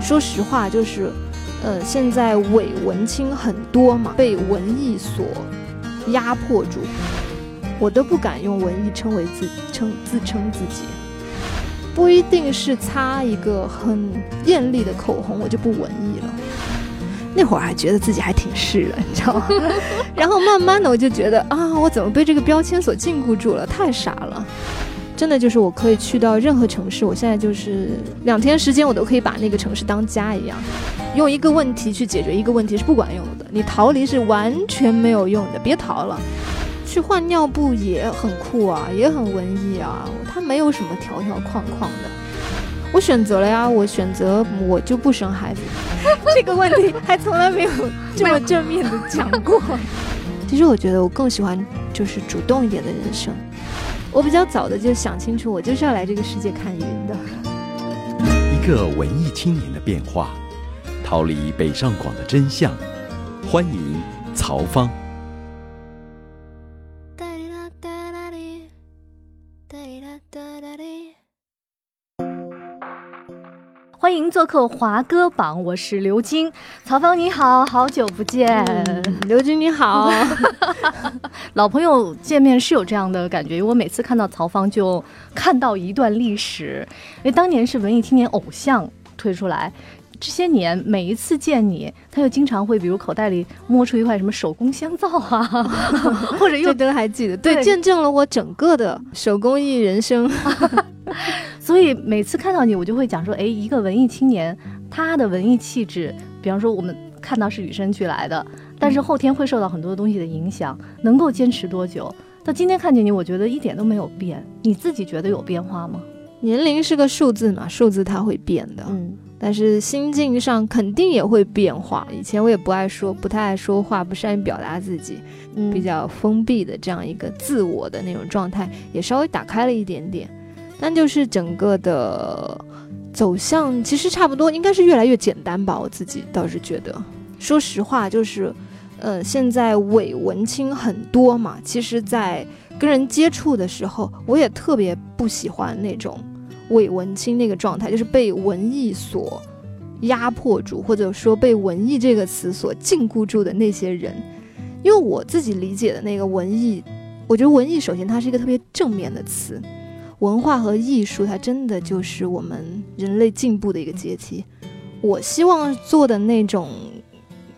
说实话，就是，呃，现在伪文青很多嘛，被文艺所压迫住，我都不敢用文艺称为自称自称自己，不一定是擦一个很艳丽的口红，我就不文艺了。那会儿还觉得自己还挺是的，你知道吗？然后慢慢的我就觉得啊，我怎么被这个标签所禁锢住了？太傻了！真的就是我可以去到任何城市，我现在就是两天时间，我都可以把那个城市当家一样。用一个问题去解决一个问题是不管用的，你逃离是完全没有用的，别逃了。去换尿布也很酷啊，也很文艺啊，它没有什么条条框框的。我选择了呀，我选择我就不生孩子。这个问题还从来没有这么正面的讲过。其实我觉得我更喜欢就是主动一点的人生。我比较早的就想清楚，我就是要来这个世界看云的。一个文艺青年的变化，逃离北上广的真相。欢迎曹芳。欢迎做客华歌榜，我是刘晶。曹芳你好，好久不见。刘晶你好，老朋友见面是有这样的感觉。因为我每次看到曹芳，就看到一段历史。因为当年是文艺青年偶像推出来，这些年每一次见你，他又经常会比如口袋里摸出一块什么手工香皂啊，或者又都还记得，对，见证了我整个的手工艺人生。所以每次看到你，我就会讲说，哎，一个文艺青年，他的文艺气质，比方说我们看到是与生俱来的，但是后天会受到很多东西的影响，能够坚持多久？到今天看见你，我觉得一点都没有变。你自己觉得有变化吗？年龄是个数字嘛，数字它会变的，嗯，但是心境上肯定也会变化。以前我也不爱说，不太爱说话，不善于表达自己，比较封闭的这样一个自我的那种状态，也稍微打开了一点点。但就是整个的走向，其实差不多，应该是越来越简单吧。我自己倒是觉得，说实话，就是，呃，现在伪文青很多嘛。其实，在跟人接触的时候，我也特别不喜欢那种伪文青那个状态，就是被文艺所压迫住，或者说被文艺这个词所禁锢住的那些人。因为我自己理解的那个文艺，我觉得文艺首先它是一个特别正面的词。文化和艺术，它真的就是我们人类进步的一个阶梯。我希望做的那种，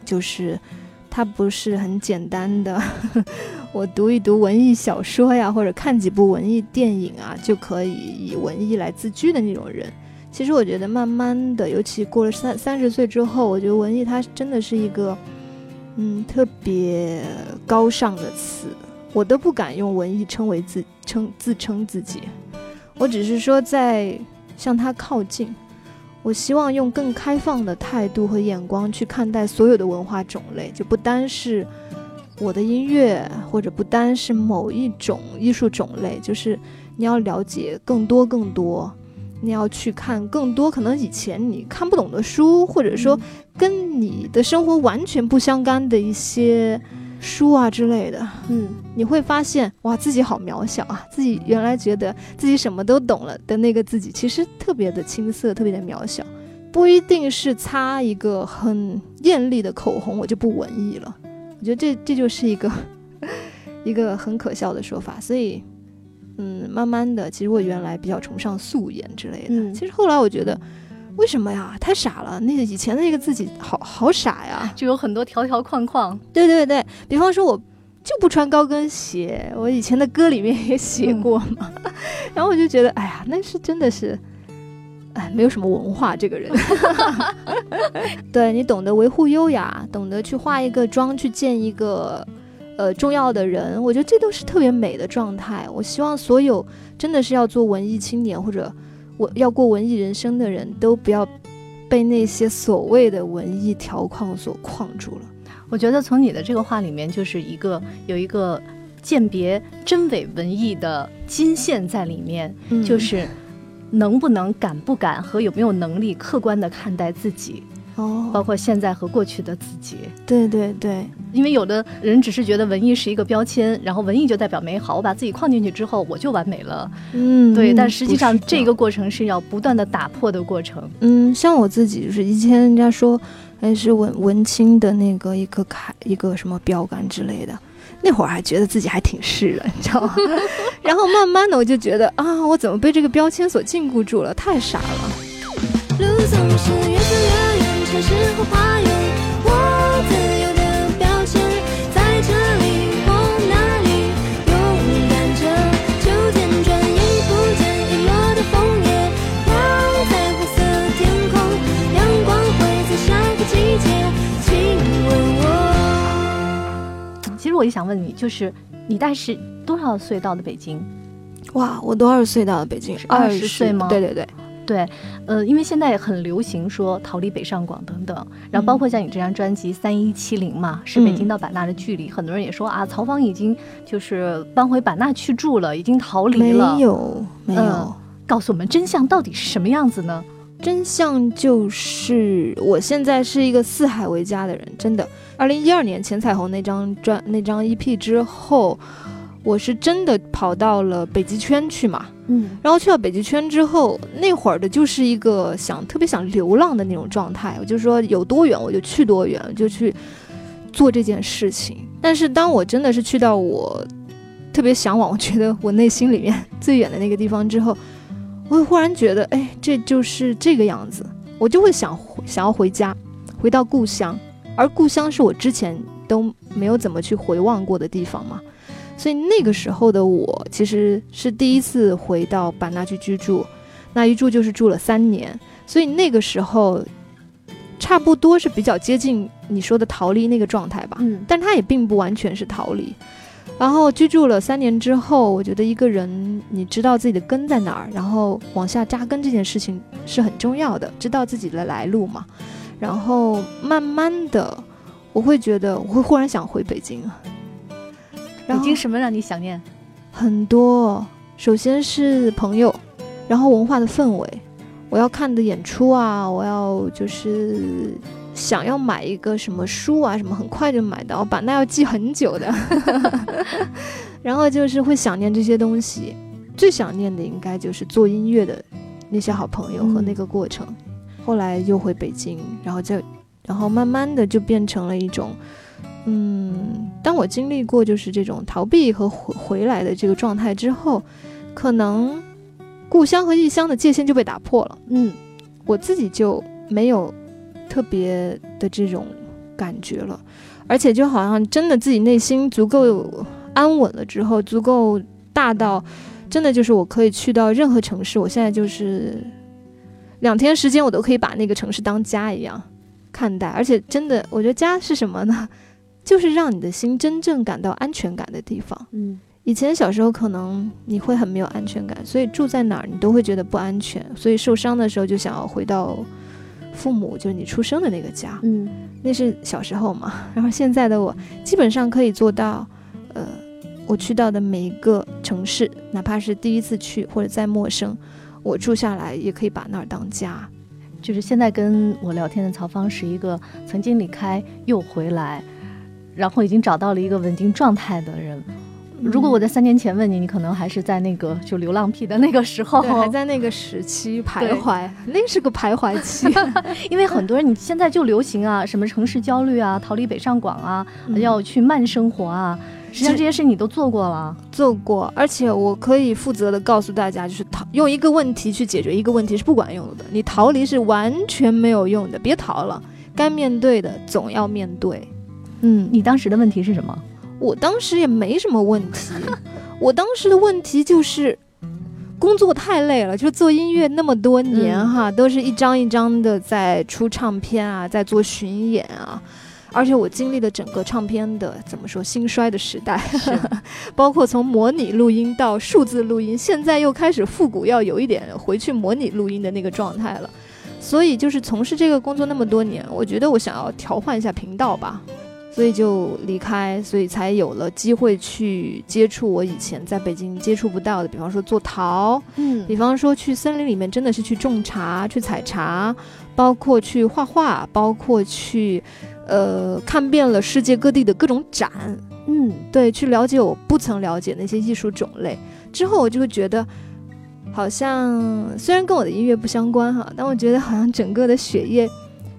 就是它不是很简单的，我读一读文艺小说呀，或者看几部文艺电影啊，就可以以文艺来自居的那种人。其实我觉得，慢慢的，尤其过了三三十岁之后，我觉得文艺它真的是一个，嗯，特别高尚的词。我都不敢用文艺称为自称自称自己。我只是说，在向他靠近。我希望用更开放的态度和眼光去看待所有的文化种类，就不单是我的音乐，或者不单是某一种艺术种类。就是你要了解更多更多，你要去看更多可能以前你看不懂的书，或者说跟你的生活完全不相干的一些。书啊之类的，嗯，你会发现哇，自己好渺小啊！自己原来觉得自己什么都懂了的那个自己，其实特别的青涩，特别的渺小。不一定是擦一个很艳丽的口红，我就不文艺了。我觉得这 这就是一个 一个很可笑的说法。所以，嗯，慢慢的，其实我原来比较崇尚素颜之类的，其实后来我觉得，为什么呀？太傻了，那个以前的那个自己好好傻呀，就有很多条条框框。对对对，比方说我就不穿高跟鞋，我以前的歌里面也写过嘛。然后我就觉得，哎呀，那是真的是，哎，没有什么文化这个人。对你懂得维护优雅，懂得去化一个妆去见一个呃重要的人，我觉得这都是特别美的状态。我希望所有真的是要做文艺青年或者。我要过文艺人生的人都不要被那些所谓的文艺条框所框住了。我觉得从你的这个话里面，就是一个有一个鉴别真伪文艺的金线在里面，就是能不能、敢不敢和有没有能力客观的看待自己。哦，包括现在和过去的自己，对对对，因为有的人只是觉得文艺是一个标签，然后文艺就代表美好，我把自己框进去之后，我就完美了。嗯，对，但实际上这个过程是要不断的打破的过程。嗯，像我自己就是以前人家说，哎，是文文青的那个一个楷一个什么标杆之类的，那会儿还觉得自己还挺是的，你知道吗？然后慢慢的我就觉得啊，我怎么被这个标签所禁锢住了？太傻了。城市和花园，也想问你，就是你大概是多少岁到的北京？哇，我多少岁到的北京？二十岁吗？对对对。对，呃，因为现在很流行说逃离北上广等等，然后包括像你这张专辑《三一七零》嘛，是北京到版纳的距离，很多人也说啊，曹芳已经就是搬回版纳去住了，已经逃离了。没有，没有。告诉我们真相到底是什么样子呢？真相就是我现在是一个四海为家的人，真的。二零一二年钱彩虹那张专那张 EP 之后。我是真的跑到了北极圈去嘛，嗯，然后去到北极圈之后，那会儿的就是一个想特别想流浪的那种状态，我就说有多远我就去多远，就去做这件事情。但是当我真的是去到我特别向往，我觉得我内心里面最远的那个地方之后，我会忽然觉得，哎，这就是这个样子，我就会想想要回家，回到故乡，而故乡是我之前都没有怎么去回望过的地方嘛。所以那个时候的我其实是第一次回到版纳去居住，那一住就是住了三年。所以那个时候，差不多是比较接近你说的逃离那个状态吧。嗯，但它也并不完全是逃离。然后居住了三年之后，我觉得一个人你知道自己的根在哪儿，然后往下扎根这件事情是很重要的，知道自己的来路嘛。然后慢慢的，我会觉得我会忽然想回北京啊。北京什么让你想念？很多，首先是朋友，然后文化的氛围，我要看的演出啊，我要就是想要买一个什么书啊，什么很快就买到，把那要记很久的，然后就是会想念这些东西，最想念的应该就是做音乐的那些好朋友和那个过程。后来又回北京，然后就，然后慢慢的就变成了一种。嗯，当我经历过就是这种逃避和回回来的这个状态之后，可能故乡和异乡的界限就被打破了。嗯，我自己就没有特别的这种感觉了，而且就好像真的自己内心足够安稳了之后，足够大到真的就是我可以去到任何城市。我现在就是两天时间，我都可以把那个城市当家一样看待，而且真的，我觉得家是什么呢？就是让你的心真正感到安全感的地方。嗯，以前小时候可能你会很没有安全感，所以住在哪儿你都会觉得不安全，所以受伤的时候就想要回到父母，就是你出生的那个家。嗯，那是小时候嘛。然后现在的我基本上可以做到，呃，我去到的每一个城市，哪怕是第一次去或者再陌生，我住下来也可以把那儿当家。就是现在跟我聊天的曹芳是一个曾经离开又回来。然后已经找到了一个稳定状态的人。如果我在三年前问你，你可能还是在那个就流浪癖的那个时候，还在那个时期 徘徊，那是个徘徊期。因为很多人你现在就流行啊，什么城市焦虑啊，逃离北上广啊，要去慢生活啊。实际上这些事你都做过了，做过，而且我可以负责的告诉大家，就是逃用一个问题去解决一个问题是不管用的，你逃离是完全没有用的，别逃了，该面对的总要面对。嗯，你当时的问题是什么？我当时也没什么问题，我当时的问题就是工作太累了，就做音乐那么多年哈，都是一张一张的在出唱片啊，在做巡演啊。而且我经历了整个唱片的怎么说兴衰的时代，包括从模拟录音到数字录音，现在又开始复古，要有一点回去模拟录音的那个状态了。所以就是从事这个工作那么多年，我觉得我想要调换一下频道吧，所以就离开，所以才有了机会去接触我以前在北京接触不到的，比方说做陶，嗯，比方说去森林里面真的是去种茶、去采茶，包括去画画，包括去。呃，看遍了世界各地的各种展，嗯，对，去了解我不曾了解那些艺术种类。之后，我就会觉得，好像虽然跟我的音乐不相关哈，但我觉得好像整个的血液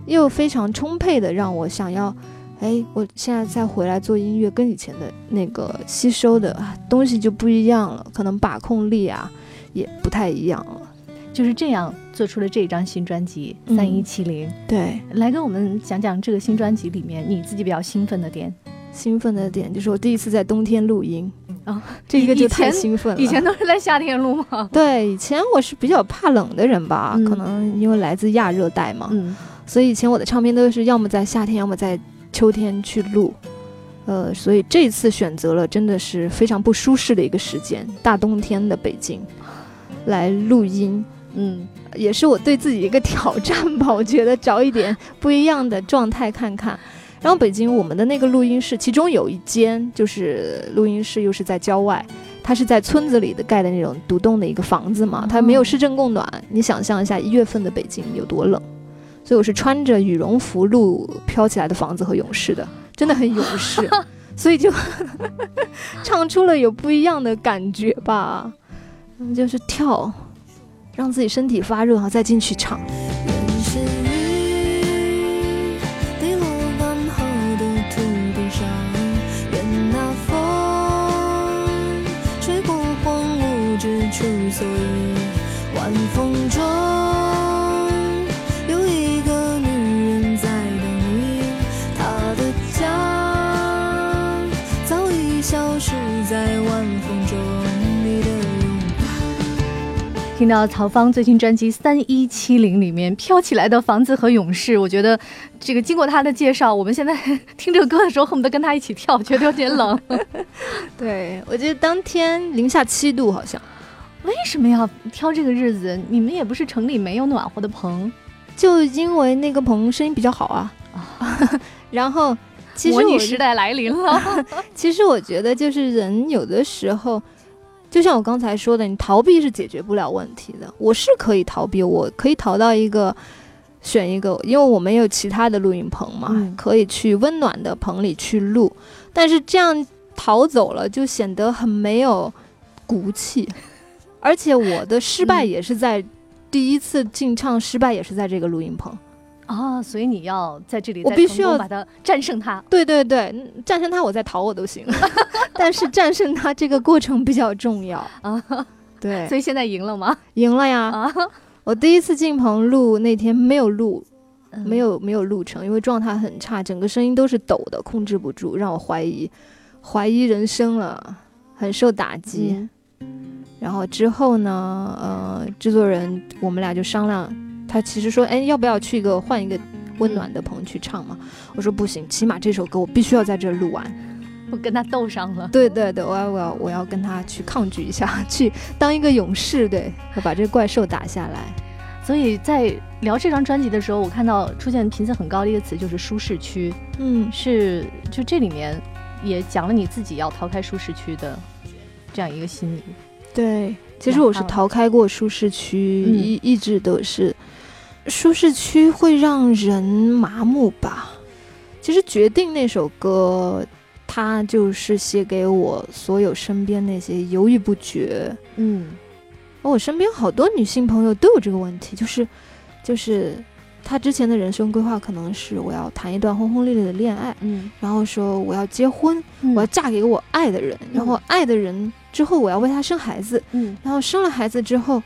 又非常充沛的，让我想要，哎，我现在再回来做音乐，跟以前的那个吸收的东西就不一样了，可能把控力啊也不太一样了。就是这样做出了这张新专辑《三一七零》。对，来跟我们讲讲这个新专辑里面你自己比较兴奋的点。兴奋的点就是我第一次在冬天录音啊，这个就太兴奋了。以前都是在夏天录吗？对，以前我是比较怕冷的人吧，可能因为来自亚热带嘛，所以以前我的唱片都是要么在夏天，要么在秋天去录。呃，所以这次选择了真的是非常不舒适的一个时间，大冬天的北京来录音。嗯，也是我对自己一个挑战吧。我觉得找一点不一样的状态看看。然后北京我们的那个录音室，其中有一间就是录音室，又是在郊外，它是在村子里的盖的那种独栋的一个房子嘛，它没有市政供暖。你想象一下一月份的北京有多冷，所以我是穿着羽绒服录《飘起来的房子》和《勇士》的，真的很勇士，所以就唱出了有不一样的感觉吧，就是跳。让自己身体发热然后，再进去唱。听到曹芳最新专辑《三一七零》里面飘起来的房子和勇士，我觉得这个经过他的介绍，我们现在听这个歌的时候恨不得跟他一起跳，觉得有点冷。对，我记得当天零下七度，好像。为什么要挑这个日子？你们也不是城里没有暖和的棚，就因为那个棚声音比较好啊。然后，其实模拟时代来临了。其实我觉得，就是人有的时候。就像我刚才说的，你逃避是解决不了问题的。我是可以逃避，我可以逃到一个，选一个，因为我们有其他的录音棚嘛，可以去温暖的棚里去录。但是这样逃走了，就显得很没有骨气。而且我的失败也是在第一次进唱失败，也是在这个录音棚。啊，所以你要在这里，我必须要把它战胜它。对对对，战胜它，我再逃我都行。但是战胜它这个过程比较重要啊。对，所以现在赢了吗？赢了呀！啊，我第一次进棚录那天没有录，没有没有录成，因为状态很差，整个声音都是抖的，控制不住，让我怀疑怀疑人生了，很受打击。然后之后呢，呃，制作人我们俩就商量。他其实说：“哎，要不要去一个换一个温暖的棚去唱嘛？”我说：“不行，起码这首歌我必须要在这儿录完。”我跟他斗上了。对对对，我要我要我要跟他去抗拒一下，去当一个勇士，对，要把这怪兽打下来。所以在聊这张专辑的时候，我看到出现频次很高的一个词就是舒适区。嗯，是就这里面也讲了你自己要逃开舒适区的这样一个心理。对，其实我是逃开过舒适区，一一直都是。舒适区会让人麻木吧？其实决定那首歌，它就是写给我所有身边那些犹豫不决。嗯，我身边好多女性朋友都有这个问题，就是，就是他之前的人生规划可能是我要谈一段轰轰烈烈的恋爱，嗯，然后说我要结婚，我要嫁给我爱的人，然后爱的人之后我要为他生孩子，嗯，然后生了孩子之后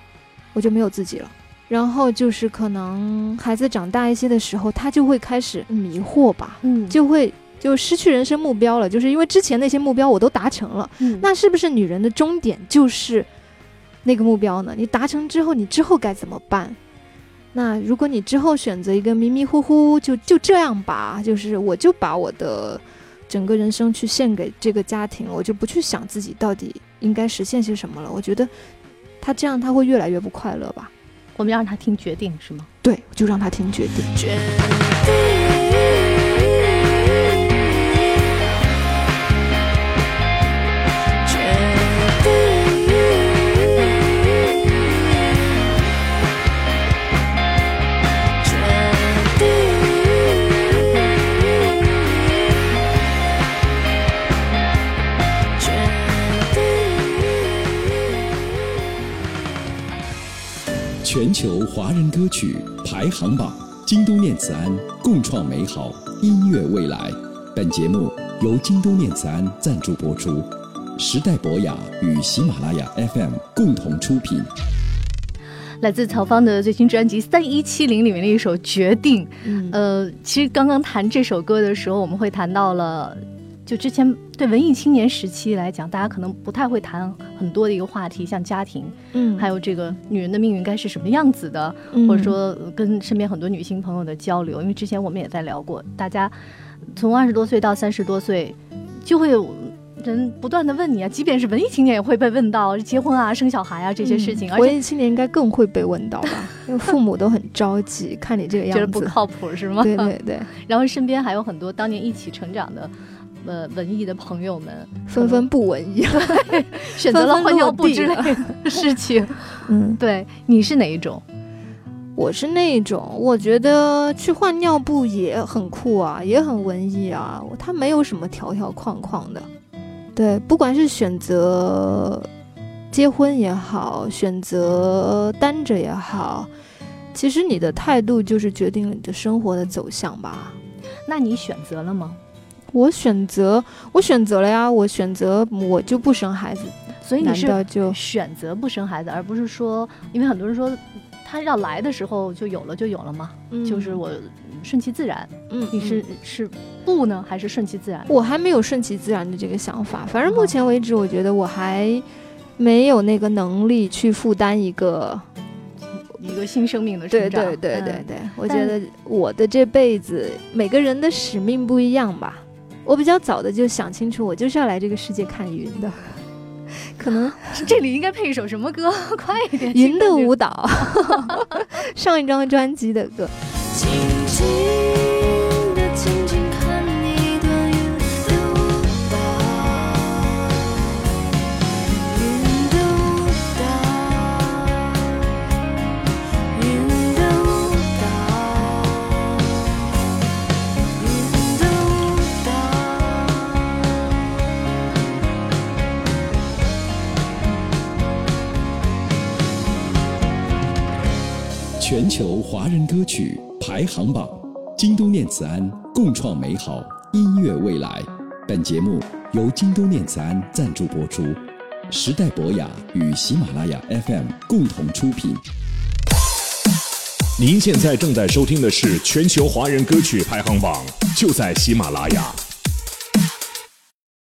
我就没有自己了，然后就是可能孩子长大一些的时候，他就会开始迷惑吧，嗯，就会就失去人生目标了，就是因为之前那些目标我都达成了，嗯，那是不是女人的终点就是那个目标呢？你达成之后，你之后该怎么办？那如果你之后选择一个迷迷糊糊，就就这样吧，就是我就把我的整个人生去献给这个家庭，我就不去想自己到底应该实现些什么了。我觉得他这样他会越来越不快乐吧。我们要让他听决定是吗？对，就让他听决定。全球华人歌曲排行榜，京都念慈庵共创美好音乐未来。本节目由京都念慈庵赞助播出，时代博雅与喜马拉雅 FM 共同出品。来自曹方的最新专辑《三一七零》里面的一首《决定》。嗯，呃，其实刚刚谈这首歌的时候，我们会谈到了。就之前对文艺青年时期来讲，大家可能不太会谈很多的一个话题，像家庭，嗯，还有这个女人的命运该是什么样子的，或者说跟身边很多女性朋友的交流。因为之前我们也在聊过，大家从二十多岁到三十多岁，就会有人不断的问你啊，即便是文艺青年也会被问到结婚啊、生小孩啊这些事情。文艺青年应该更会被问到吧？因为父母都很着急，看你这个样子，觉得不靠谱是吗？对对对。然后身边还有很多当年一起成长的。呃，文艺的朋友们纷纷不文艺，选择了换尿布之类的 事情。嗯，对，你是哪一种？我是那一种，我觉得去换尿布也很酷啊，也很文艺啊。它没有什么条条框框的。对，不管是选择结婚也好，选择单着也好，其实你的态度就是决定了你的生活的走向吧。那你选择了吗？我选择，我选择了呀。我选择，我就不生孩子。所以你是就选择不生孩子，而不是说，因为很多人说，他要来的时候就有了，就有了嘛。嗯，就是我顺其自然。嗯，你是是不呢，还是顺其自然？我还没有顺其自然的这个想法。反正目前为止，我觉得我还没有那个能力去负担一个一个新生命的成长。对对对对对，我觉得我的这辈子，每个人的使命不一样吧。我比较早的就想清楚，我就是要来这个世界看云的。可能 这里应该配一首什么歌？快一点！云的舞蹈，上一张专辑的歌。全球华人歌曲排行榜，京都念慈庵共创美好音乐未来。本节目由京都念慈庵赞助播出，时代博雅与喜马拉雅 FM 共同出品。您现在正在收听的是全球华人歌曲排行榜，就在喜马拉雅。